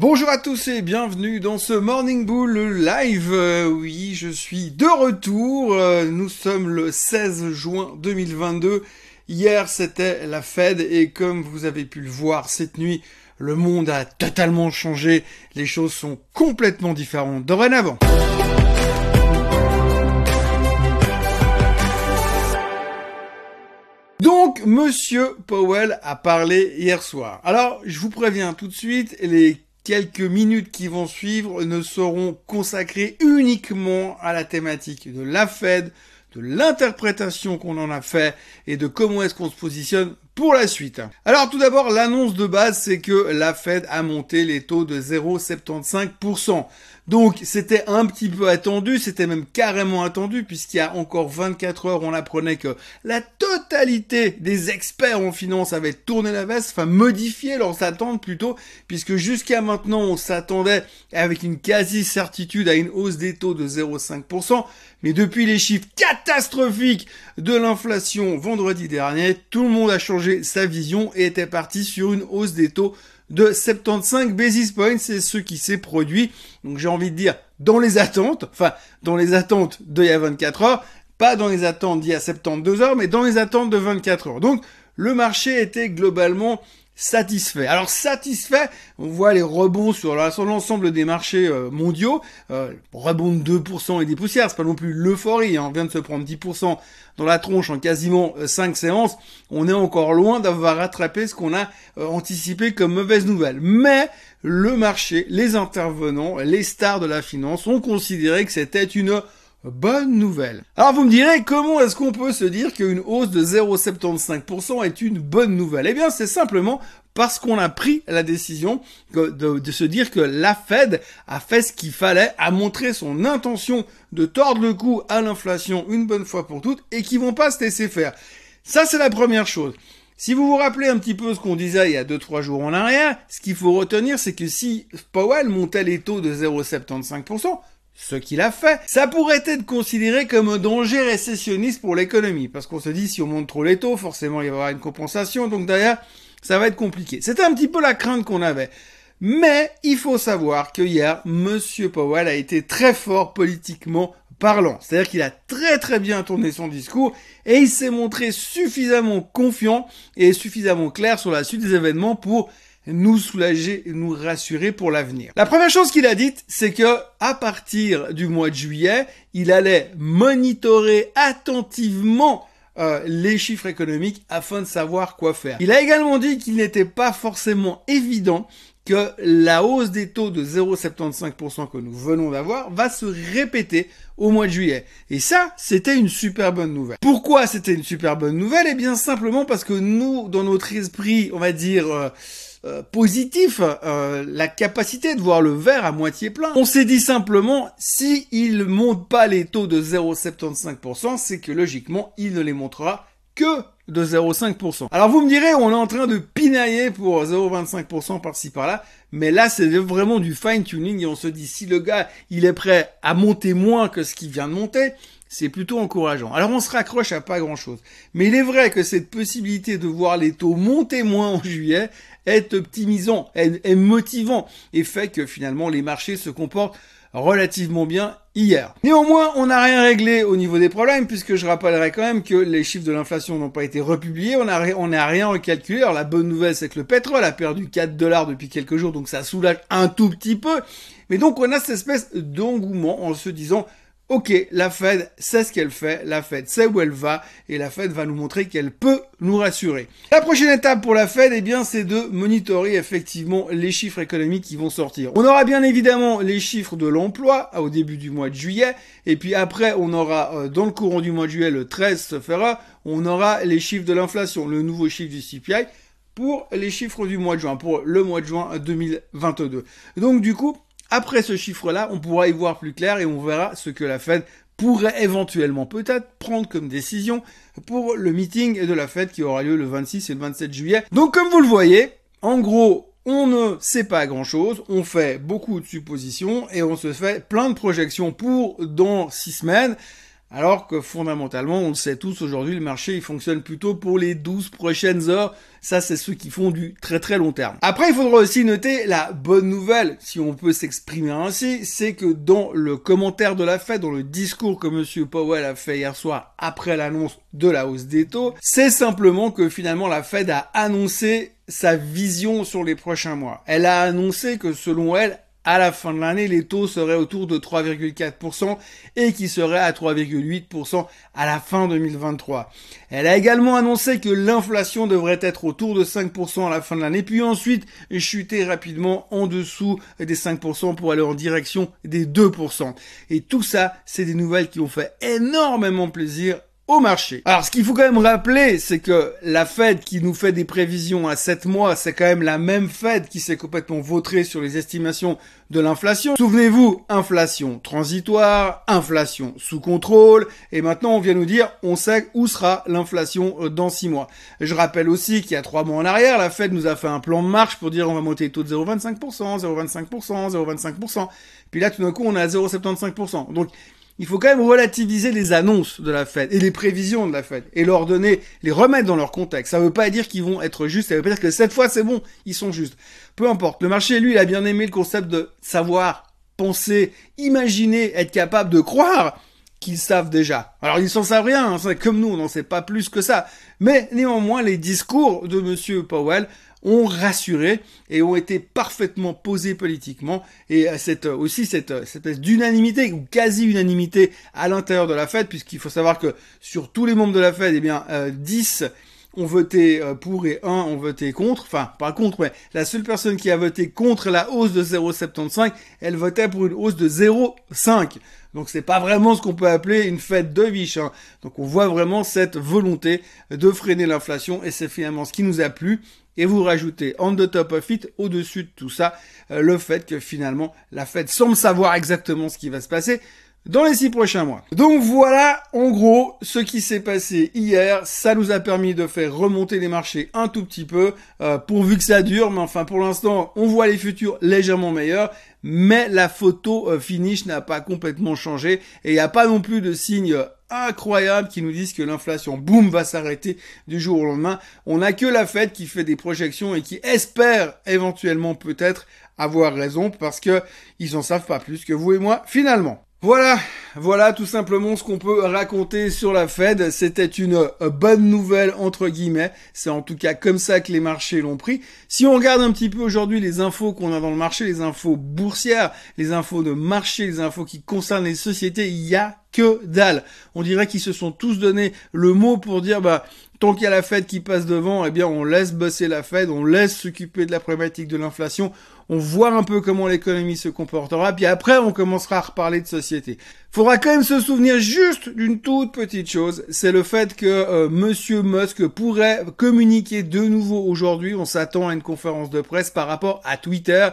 Bonjour à tous et bienvenue dans ce Morning Bull live. Euh, oui, je suis de retour. Euh, nous sommes le 16 juin 2022. Hier, c'était la Fed et comme vous avez pu le voir cette nuit, le monde a totalement changé. Les choses sont complètement différentes dorénavant. Donc, Monsieur Powell a parlé hier soir. Alors, je vous préviens tout de suite, les quelques minutes qui vont suivre ne seront consacrées uniquement à la thématique de la Fed, de l'interprétation qu'on en a fait et de comment est-ce qu'on se positionne pour la suite. Alors tout d'abord, l'annonce de base, c'est que la Fed a monté les taux de 0,75%. Donc c'était un petit peu attendu, c'était même carrément attendu, puisqu'il y a encore 24 heures, on apprenait que la totalité des experts en finance avaient tourné la veste, enfin modifié leurs attentes plutôt, puisque jusqu'à maintenant on s'attendait avec une quasi-certitude à une hausse des taux de 0,5%, mais depuis les chiffres catastrophiques de l'inflation vendredi dernier, tout le monde a changé sa vision et était parti sur une hausse des taux de 75 basis points, c'est ce qui s'est produit. Donc j'ai envie de dire dans les attentes, enfin dans les attentes d'il y a 24 heures, pas dans les attentes d'il y a 72 heures, mais dans les attentes de 24 heures. Donc le marché était globalement satisfait. Alors satisfait, on voit les rebonds sur l'ensemble des marchés euh, mondiaux, euh, rebond de 2% et des poussières, c'est pas non plus l'euphorie, hein. on vient de se prendre 10% dans la tronche en quasiment 5 euh, séances, on est encore loin d'avoir rattrapé ce qu'on a euh, anticipé comme mauvaise nouvelle. Mais le marché, les intervenants, les stars de la finance ont considéré que c'était une bonne nouvelle. Alors vous me direz, comment est-ce qu'on peut se dire qu'une hausse de 0,75% est une bonne nouvelle? Eh bien c'est simplement parce qu'on a pris la décision de, se dire que la Fed a fait ce qu'il fallait, a montré son intention de tordre le cou à l'inflation une bonne fois pour toutes et qu'ils vont pas se laisser faire. Ça c'est la première chose. Si vous vous rappelez un petit peu ce qu'on disait il y a 2-3 jours en arrière, ce qu'il faut retenir, c'est que si Powell montait les taux de 0,75%, ce qu'il a fait, ça pourrait être considéré comme un danger récessionniste pour l'économie, parce qu'on se dit si on monte trop les taux, forcément il va y avoir une compensation, donc derrière, ça va être compliqué. C'était un petit peu la crainte qu'on avait. Mais il faut savoir que hier, Monsieur Powell a été très fort politiquement parlant. C'est-à-dire qu'il a très très bien tourné son discours et il s'est montré suffisamment confiant et suffisamment clair sur la suite des événements pour nous soulager et nous rassurer pour l'avenir. La première chose qu'il a dite, c'est que à partir du mois de juillet, il allait monitorer attentivement euh, les chiffres économiques afin de savoir quoi faire. Il a également dit qu'il n'était pas forcément évident que la hausse des taux de 0,75% que nous venons d'avoir va se répéter au mois de juillet. Et ça, c'était une super bonne nouvelle. Pourquoi c'était une super bonne nouvelle? Eh bien simplement parce que nous, dans notre esprit, on va dire... Euh, euh, positif, euh, la capacité de voir le verre à moitié plein. On s'est dit simplement, si il monte pas les taux de 0,75%, c'est que logiquement, il ne les montrera que de 0,5%. Alors vous me direz, on est en train de pinailler pour 0,25% par-ci par-là, mais là c'est vraiment du fine tuning et on se dit si le gars il est prêt à monter moins que ce qu'il vient de monter, c'est plutôt encourageant. Alors on se raccroche à pas grand-chose. Mais il est vrai que cette possibilité de voir les taux monter moins en juillet est optimisant, est, motivant et fait que finalement les marchés se comportent relativement bien hier. Néanmoins, on n'a rien réglé au niveau des problèmes puisque je rappellerai quand même que les chiffres de l'inflation n'ont pas été republiés, on n'a rien recalculé. Alors la bonne nouvelle c'est que le pétrole a perdu 4 dollars depuis quelques jours donc ça soulage un tout petit peu. Mais donc on a cette espèce d'engouement en se disant Ok, la Fed sait ce qu'elle fait, la Fed sait où elle va, et la Fed va nous montrer qu'elle peut nous rassurer. La prochaine étape pour la Fed, eh bien, c'est de monitorer effectivement les chiffres économiques qui vont sortir. On aura bien évidemment les chiffres de l'emploi au début du mois de juillet, et puis après, on aura euh, dans le courant du mois de juillet, le 13 se fera, on aura les chiffres de l'inflation, le nouveau chiffre du CPI, pour les chiffres du mois de juin, pour le mois de juin 2022. Donc du coup, après ce chiffre-là, on pourra y voir plus clair et on verra ce que la Fed pourrait éventuellement peut-être prendre comme décision pour le meeting de la Fed qui aura lieu le 26 et le 27 juillet. Donc comme vous le voyez, en gros, on ne sait pas grand-chose, on fait beaucoup de suppositions et on se fait plein de projections pour dans six semaines alors que fondamentalement, on le sait tous aujourd'hui, le marché il fonctionne plutôt pour les 12 prochaines heures. Ça, c'est ceux qui font du très très long terme. Après, il faudra aussi noter la bonne nouvelle, si on peut s'exprimer ainsi, c'est que dans le commentaire de la Fed, dans le discours que Monsieur Powell a fait hier soir après l'annonce de la hausse des taux, c'est simplement que finalement la Fed a annoncé sa vision sur les prochains mois. Elle a annoncé que selon elle, à la fin de l'année, les taux seraient autour de 3,4% et qui seraient à 3,8% à la fin 2023. Elle a également annoncé que l'inflation devrait être autour de 5% à la fin de l'année, puis ensuite chuter rapidement en dessous des 5% pour aller en direction des 2%. Et tout ça, c'est des nouvelles qui ont fait énormément plaisir au marché. Alors ce qu'il faut quand même rappeler, c'est que la Fed qui nous fait des prévisions à 7 mois, c'est quand même la même Fed qui s'est complètement vautrée sur les estimations de l'inflation. Souvenez-vous, inflation transitoire, inflation sous contrôle, et maintenant on vient nous dire on sait où sera l'inflation euh, dans 6 mois. Je rappelle aussi qu'il y a 3 mois en arrière, la Fed nous a fait un plan de marche pour dire on va monter les taux de 0,25%, 0,25%, 0,25%, puis là tout d'un coup on est à 0,75%. Donc il faut quand même relativiser les annonces de la Fed et les prévisions de la Fed et leur donner, les remettre dans leur contexte. Ça veut pas dire qu'ils vont être justes, ça veut pas dire que cette fois c'est bon, ils sont justes. Peu importe. Le marché, lui, il a bien aimé le concept de savoir, penser, imaginer, être capable de croire qu'ils savent déjà. Alors ils s'en savent rien, hein, comme nous, on n'en sait pas plus que ça. Mais néanmoins, les discours de Monsieur Powell ont rassuré et ont été parfaitement posés politiquement et cette aussi cette, cette espèce d'unanimité ou quasi unanimité à l'intérieur de la Fed puisqu'il faut savoir que sur tous les membres de la Fed eh bien euh, 10 ont voté euh, pour et 1 ont voté contre, enfin pas contre, la seule personne qui a voté contre la hausse de 0,75, elle votait pour une hausse de 0,5. Donc c'est pas vraiment ce qu'on peut appeler une fête de viche. Hein. Donc on voit vraiment cette volonté de freiner l'inflation et c'est finalement ce qui nous a plu et vous rajoutez on the top of it, au-dessus de tout ça, euh, le fait que finalement la Fed semble savoir exactement ce qui va se passer dans les six prochains mois. Donc voilà, en gros, ce qui s'est passé hier. Ça nous a permis de faire remonter les marchés un tout petit peu, euh, pourvu que ça dure. Mais enfin, pour l'instant, on voit les futurs légèrement meilleurs. Mais la photo euh, finish n'a pas complètement changé. Et il n'y a pas non plus de signes incroyables qui nous disent que l'inflation, boum, va s'arrêter du jour au lendemain. On n'a que la Fed qui fait des projections et qui espère éventuellement peut-être avoir raison parce que ils en savent pas plus que vous et moi finalement. Voilà, voilà tout simplement ce qu'on peut raconter sur la Fed. C'était une euh, bonne nouvelle entre guillemets. C'est en tout cas comme ça que les marchés l'ont pris. Si on regarde un petit peu aujourd'hui les infos qu'on a dans le marché, les infos boursières, les infos de marché, les infos qui concernent les sociétés, il y a que dalle. On dirait qu'ils se sont tous donné le mot pour dire bah tant qu'il y a la Fed qui passe devant, eh bien on laisse bosser la Fed, on laisse s'occuper de la problématique de l'inflation, on voit un peu comment l'économie se comportera, puis après on commencera à reparler de société. Faudra quand même se souvenir juste d'une toute petite chose, c'est le fait que euh, Monsieur Musk pourrait communiquer de nouveau aujourd'hui, on s'attend à une conférence de presse par rapport à Twitter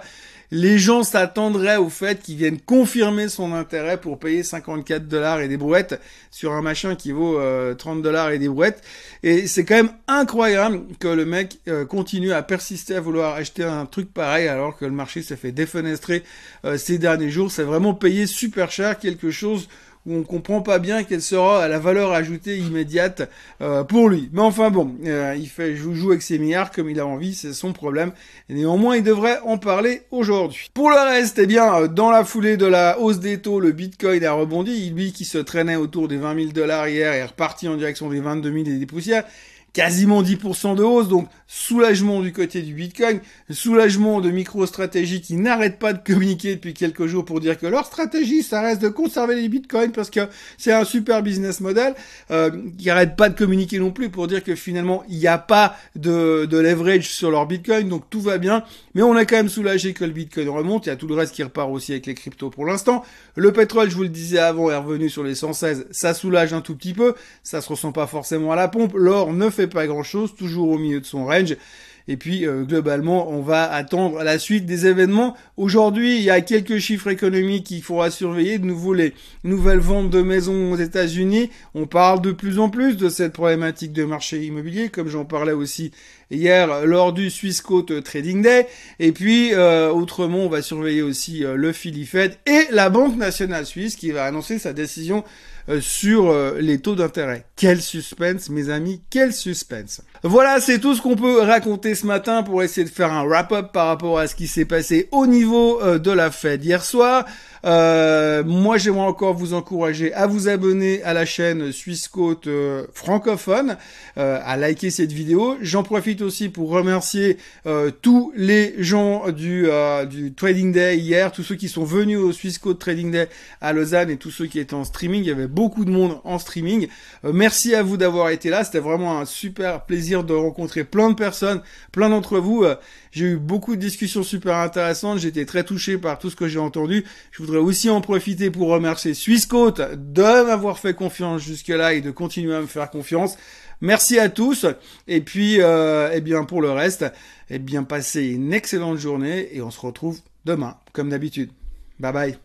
les gens s'attendraient au fait qu'ils viennent confirmer son intérêt pour payer 54 dollars et des brouettes sur un machin qui vaut 30 euh, dollars et des brouettes. Et c'est quand même incroyable que le mec euh, continue à persister à vouloir acheter un truc pareil alors que le marché s'est fait défenestrer euh, ces derniers jours. C'est vraiment payé super cher quelque chose on comprend pas bien quelle sera la valeur ajoutée immédiate euh, pour lui. Mais enfin bon, euh, il fait joue, avec ses milliards comme il a envie, c'est son problème. Néanmoins, il devrait en parler aujourd'hui. Pour le reste, eh bien, euh, dans la foulée de la hausse des taux, le Bitcoin a rebondi. Lui qui se traînait autour des 20 000 dollars hier est reparti en direction des 22 000 et des poussières quasiment 10% de hausse, donc soulagement du côté du Bitcoin, soulagement de MicroStrategy qui n'arrête pas de communiquer depuis quelques jours pour dire que leur stratégie, ça reste de conserver les Bitcoins parce que c'est un super business model, euh, qui n'arrête pas de communiquer non plus pour dire que finalement, il n'y a pas de, leverage sur leur Bitcoin, donc tout va bien, mais on est quand même soulagé que le Bitcoin remonte, il y a tout le reste qui repart aussi avec les cryptos pour l'instant. Le pétrole, je vous le disais avant, est revenu sur les 116, ça soulage un tout petit peu, ça se ressent pas forcément à la pompe, l'or ne fait pas grand chose, toujours au milieu de son range. Et puis euh, globalement, on va attendre la suite des événements. Aujourd'hui, il y a quelques chiffres économiques qu'il faudra surveiller. De nouveau, les nouvelles ventes de maisons aux États-Unis. On parle de plus en plus de cette problématique de marché immobilier, comme j'en parlais aussi hier lors du Swissquote Trading Day. Et puis, euh, autrement, on va surveiller aussi euh, le Philly Fed et la Banque nationale suisse qui va annoncer sa décision euh, sur euh, les taux d'intérêt. Quel suspense, mes amis, quel suspense. Voilà, c'est tout ce qu'on peut raconter ce matin pour essayer de faire un wrap-up par rapport à ce qui s'est passé au niveau de la Fed hier soir. Euh, moi, j'aimerais encore vous encourager à vous abonner à la chaîne Suisse Côte francophone, euh, à liker cette vidéo. J'en profite aussi pour remercier euh, tous les gens du, du Trading Day hier, tous ceux qui sont venus au Suisse Côte Trading Day à Lausanne et tous ceux qui étaient en streaming. Il y avait beaucoup de monde en streaming. merci à vous d'avoir été là. C'était vraiment un super plaisir de rencontrer plein de personnes, plein d'entre vous. J'ai eu beaucoup de discussions super intéressantes. J'étais très touché par tout ce que j'ai entendu. Je voudrais aussi en profiter pour remercier Swissquote de m'avoir fait confiance jusque-là et de continuer à me faire confiance. Merci à tous. Et puis, euh, eh bien, pour le reste, eh bien, passez une excellente journée et on se retrouve demain, comme d'habitude. Bye bye.